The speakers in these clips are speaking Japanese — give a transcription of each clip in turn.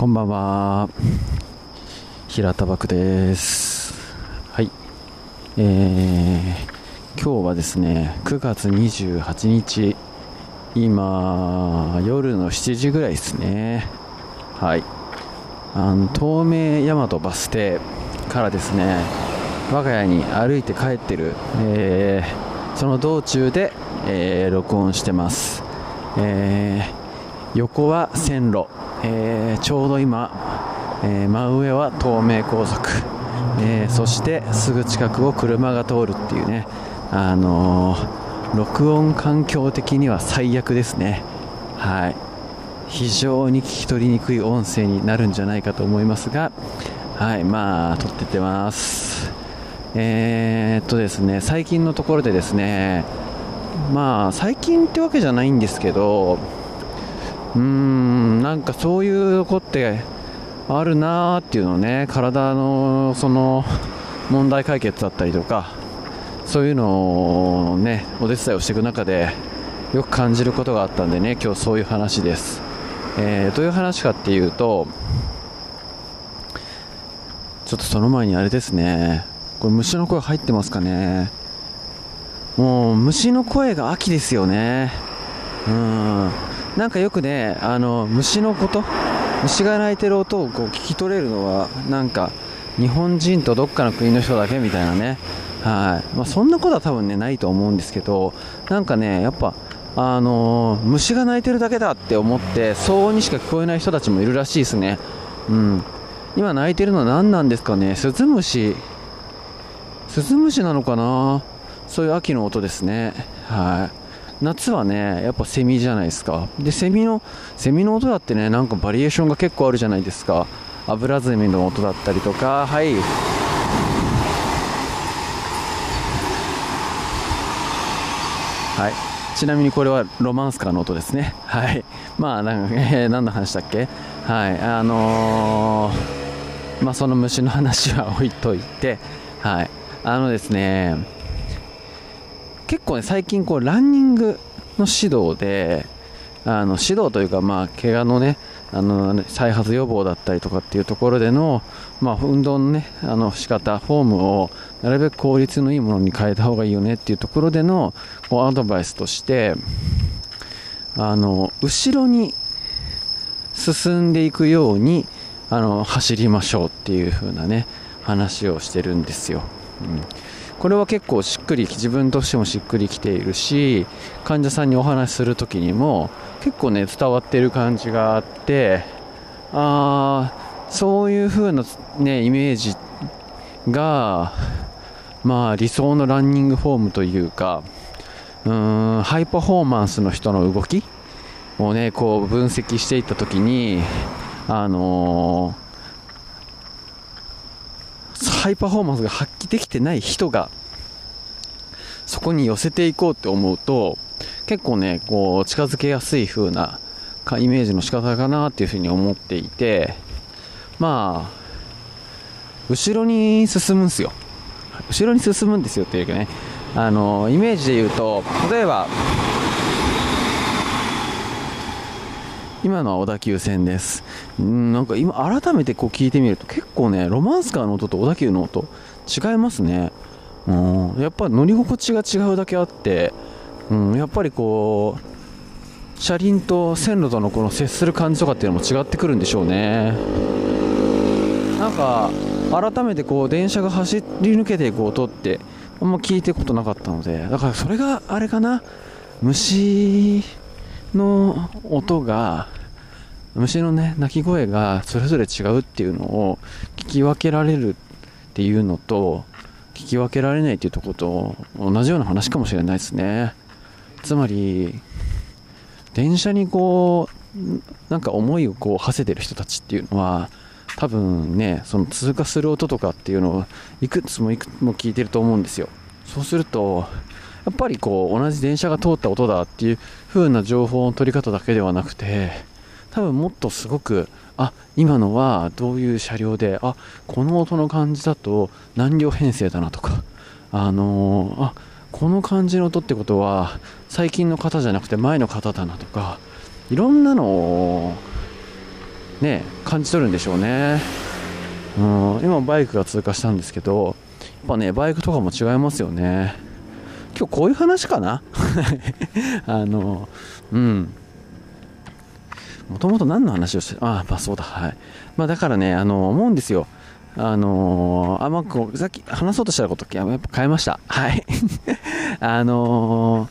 こんばんは。平田漠です。はい。えー、今日はですね9月28日。今夜の7時ぐらいですね。はい。あの東名大和バス停からですね我が家に歩いて帰ってる、えー、その道中で、えー、録音してます、えー、横は線路、えーちょうど今、え真上は東名高速、えそしてすぐ近くを車が通るっていうね。あの録音環境的には最悪ですね。はい。非常に聞き取りにくい音声になるんじゃないかと思いますが。はい。まあ撮ってってます。え、っとですね。最近のところでですね。まあ最近ってわけじゃないんですけどうーんなんかそういうとこってあるなーっていうのね体のその問題解決だったりとかそういうのをねお手伝いをしていく中でよく感じることがあったんでね今日そういう話です、えー、どういう話かっていうとちょっとその前にあれですね。これ虫の声入ってますかね。もう虫の声が秋ですよね。うん。なんかよくねあの虫のこと虫が鳴いてる音をこう聞き取れるのはなんか日本人とどっかの国の人だけみたいなね。はい。まあ、そんなことは多分ねないと思うんですけどなんかねやっぱあのー、虫が鳴いてるだけだって思って騒音にしか聞こえない人たちもいるらしいですね。うん。今鳴いてるのは何なんですかね？スズムシスズムシなのかな？そういう秋の音ですね。はい。夏はね、やっぱセミじゃないですか。で、セミの、セミの音だってね、なんかバリエーションが結構あるじゃないですか。アブラゼミの音だったりとか、はい。はい。ちなみにこれはロマンスカーの音ですね。はい。まあ、なんか、えー、何の話だっけ？はい。あのー、まあ、その虫の話は置いといて、はい。あのですね、結構ね、最近こう、ランニングの指導で、あの指導というか、まあ、怪我のね、あの再発予防だったりとかっていうところでの、まあ、運動のね、あの仕方、フォームをなるべく効率のいいものに変えた方がいいよねっていうところでのこうアドバイスとして、あの後ろに進んでいくようにあの走りましょうっていう風なね話をしてるんですよ。うん、これは結構しっくり自分としてもしっくりきているし患者さんにお話しする時にも結構ね伝わってる感じがあってああそういう風なねイメージがまあ理想のランニングフォームというかうーんハイパフォーマンスの人の動きをねこう分析していった時にあのーハイパフォーマンスが発揮できてない人がそこに寄せていこうって思うと結構ねこう近づけやすい風なイメージの仕方かなっていうふうに思っていてまあ後ろに進むんですよ。後ろに進むんですよっていうかね。あのイメージで言うと例えば今のは小田急線です。んなんか今改めてこう聞いてみると結構ね、ロマンスカーの音と小田急の音違いますね。うん、やっぱ乗り心地が違うだけあって、うん、やっぱりこう、車輪と線路とのこの接する感じとかっていうのも違ってくるんでしょうね。なんか改めてこう電車が走り抜けていく音ってあんま聞いてことなかったので、だからそれがあれかな、虫の音が虫のね鳴き声がそれぞれ違うっていうのを聞き分けられるっていうのと聞き分けられないっていうとこと同じような話かもしれないですね。つまり電車にこうなんか思いをこう馳せてる人たちっていうのは多分ねその通過する音とかっていうのをいくつもいくつも聞いてると思うんですよ。そうするとやっぱりこう同じ電車が通った音だっていう風な情報の取り方だけではなくて多分もっとすごくあ今のはどういう車両であこの音の感じだと何両編成だなとかあのー、あこの感じの音ってことは最近の方じゃなくて前の方だなとかいろんなのをね感じ取るんでしょうね。うん今バイクが通過したんですけどやっぱねバイクとかも違いますよね。今日こういう話かな？あのうんもともと何の話をしてああまあそうだはいまあだからねあの思うんですよあのー、あ、まあ、こう、さっき話そうとしたことやっぱ変えました。はい。あの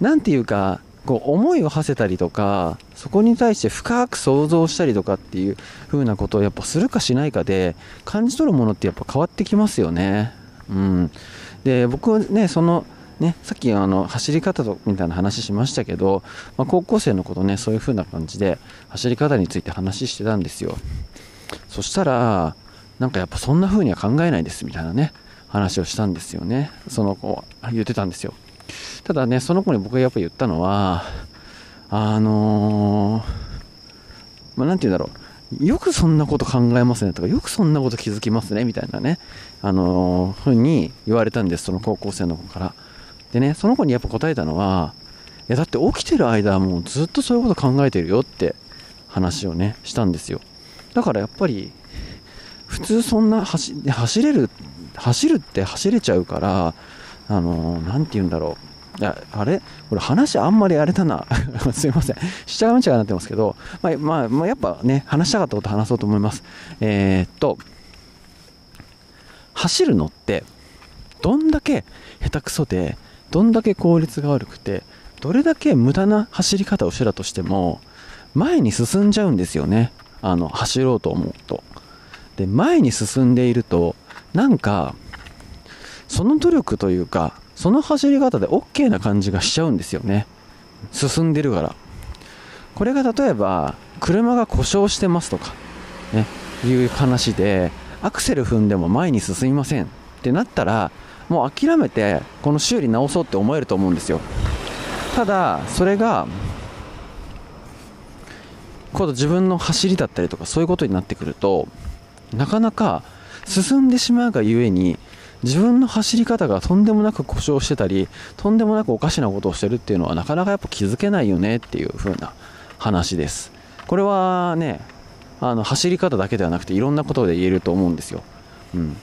ー、ていうか、こう思いを馳せたりとかそこに対して深く想像したりとかっていう風なことをやっぱするかしないかで感じ取るものってやっぱ変わってきますよね。うん、で僕はねそのね、さっきあの走り方とみたいな話しましたけど、まあ、高校生のことねそういう風な感じで走り方について話してたんですよ。そしたらなんかやっぱそんな風には考えないですみたいなね話をしたんですよね。その子は言ってたんですよ。ただねその子に僕がやっぱ言ったのはあのー、まあ、て言うんだろう。よくそんなこと考えますねとかよくそんなこと気づきますねみたいなねあのー、ふうに言われたんですその高校生の子から。でねその子にやっぱ答えたのはいやだって起きてる間はもうずっとそういうこと考えてるよって話をねしたんですよ。だからやっぱり普通そんな走走れる走るって走れちゃうからあのー、て言うんだろう。いやあれ？これ話あんまりあれだな。すいません。しちゃうんちゃがなってますけど、まあ、まあ、まあ、やっぱね話したかったこと話そうと思います。えー、っと走るのってどんだけ下手くそでどんだけ効率が悪くてどれだけ無駄な走り方をしてたとしても前に進んじゃうんですよね。あの走ろうと思うと。で前に進んでいるとなんかその努力というかその走り方で OK な感じがしちゃうんですよね。進んでるから。これが例えば車が故障してますとかねいう話でアクセル踏んでも前に進みません。ってなったらもう諦めてこの修理直そうって思えると思うんですよ。ただそれが今度自分の走りだったりとかそういうことになってくるとなかなか進んでしまうがゆえに自分の走り方がとんでもなく故障してたりとんでもなくおかしなことをしてるっていうのはなかなかやっぱ気づけないよねっていう風な話です。これはねあの走り方だけではなくていろんなことで言えると思うんですよ、うん。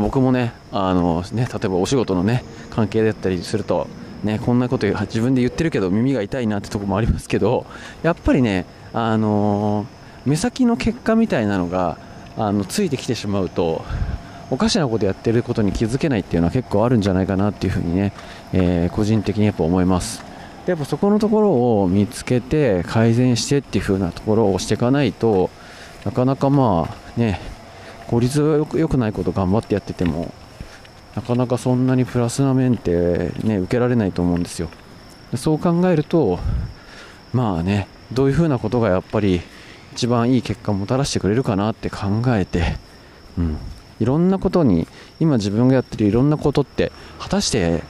僕もねあのね例えばお仕事のね関係だったりするとね、こんなこと自分で言ってるけど耳が痛いなってとこもありますけどやっぱりね、あの、目先の結果みたいなのがあのついてきてしまうとおかしなことやってることに気づけないっていうのは結構あるんじゃないかなっていうふうにね、えー、個人的にやっぱ思います。でやっぱそこのところを見つけて改善してっていう風なところをしていかないとなかなかまあね効率がよく良くないこと頑張ってやっててもなかなかそんなにプラスな面ってね受けられないと思うんですよ。そう考えるとまあねどういうふうなことがやっぱり一番いい結果をもたらしてくれるかなって考えて、うん、いろんなことに今自分がやってるいろんなことって果たして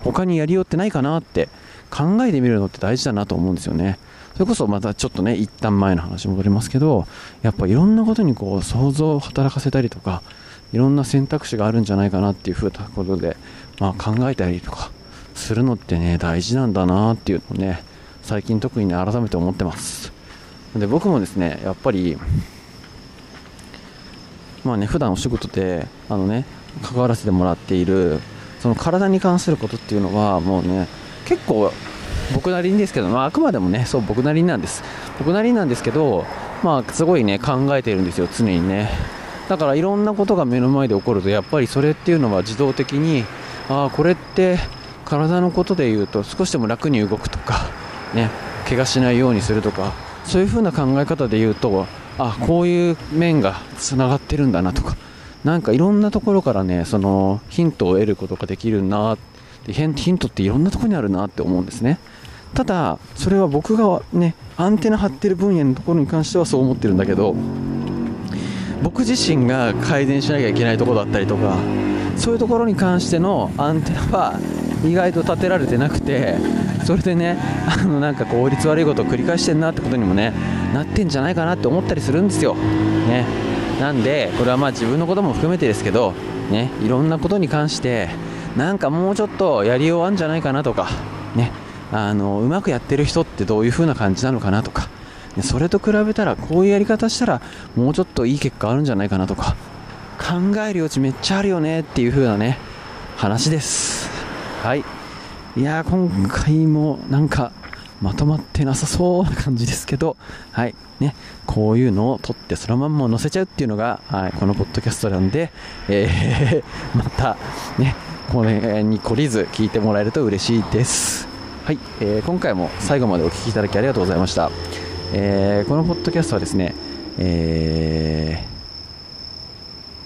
他にやりようってないかなって考えてみるのって大事だなと思うんですよね。それこそまたちょっとね一旦前の話戻りますけどやっぱいろんなことにこう想像を働かせたりとかいろんな選択肢があるんじゃないかなっていうふうなことで、まあ、考えたりとかするのってね大事なんだなっていうのをね最近特にね改めて思ってます。で僕もですねやっぱりまあね普段お仕事であのね関わらせてもらっているその体に関することっていうのはもうね結構僕なりにですけど、まあ、あくまでもねそう僕なりなんです。僕なりなんですけどまあすごいね考えてるんですよ常にね。だからいろんなことが目の前で起こるとやっぱりそれっていうのは自動的にああこれって体のことで言うと少しでも楽に動くとかね怪我しないようにするとかそういう風な考え方で言うとあこういう面がつながってるんだなとかなんかいろんなところからねそのヒントを得ることができるなヒントっていろんなところにあるなって思うんですね。ただそれは僕がねアンテナ張ってる分野のところに関してはそう思ってるんだけど僕自身が改善しなきゃいけないところだったりとかそういうところに関してのアンテナは意外と立てられてなくてそれでねあのなんか効率悪いことを繰り返してんなってことにもねなってんじゃないかなって思ったりするんですよ、ね、なんでこれはまあ自分のことも含めてですけど、ね、いろんなことに関してなんかもうちょっとやりようあるんじゃないかなとかね。あのうまくやってる人ってどういう風な感じなのかなとか。それと比べたらこういうやり方したらもうちょっといい結果あるんじゃないかなとか。考える余地めっちゃあるよねっていう風なね話です。はい。いや今回もなんかまとまってなさそうな感じですけど、はい。ね、こういうのを撮ってそのまんま載せちゃうっていうのが、はい、このポッドキャストなんで、えー、また、ね、これに懲りず聞いてもらえると嬉しいです。はい、えー、今回も最後までお聴きいただきありがとうございました。えー、このポッドキャストはですね、え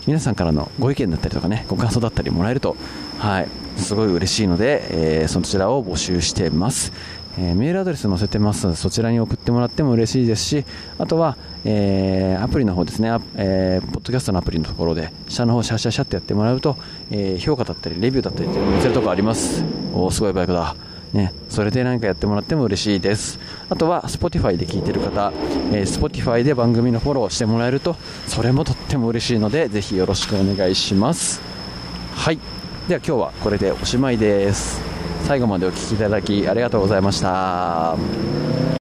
ー、皆さんからのご意見だったりとかね、ご感想だったりもらえると、はい、すごい嬉しいので、えー、そちらを募集しています。えー、メールアドレス載せてますそちらに送ってもらっても嬉しいですしあとは、えー、アプリの方ですね、えー、ポッドキャストのアプリのところで下の方シャシャシャってやってもらうと、え評価だったりレビューだったりって載せるとこありますおすごいバイクだね、それで何かやってもらっても嬉しいです。あとは Spotify で聞いてる方、えー、Spotify で番組のフォローしてもらえるとそれもとっても嬉しいのでぜひよろしくお願いします。はい。では今日はこれでおしまいです。最後までお聴きいただきありがとうございました。